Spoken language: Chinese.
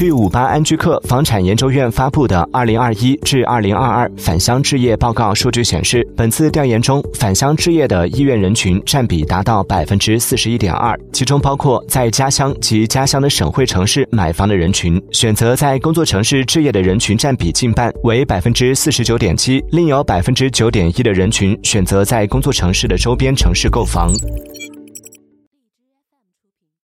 据五八安居客房产研究院发布的《二零二一至二零二二返乡置业报告》数据显示，本次调研中返乡置业的意愿人群占比达到百分之四十一点二，其中包括在家乡及家乡的省会城市买房的人群，选择在工作城市置业的人群占比近半，为百分之四十九点七，另有百分之九点一的人群选择在工作城市的周边城市购房。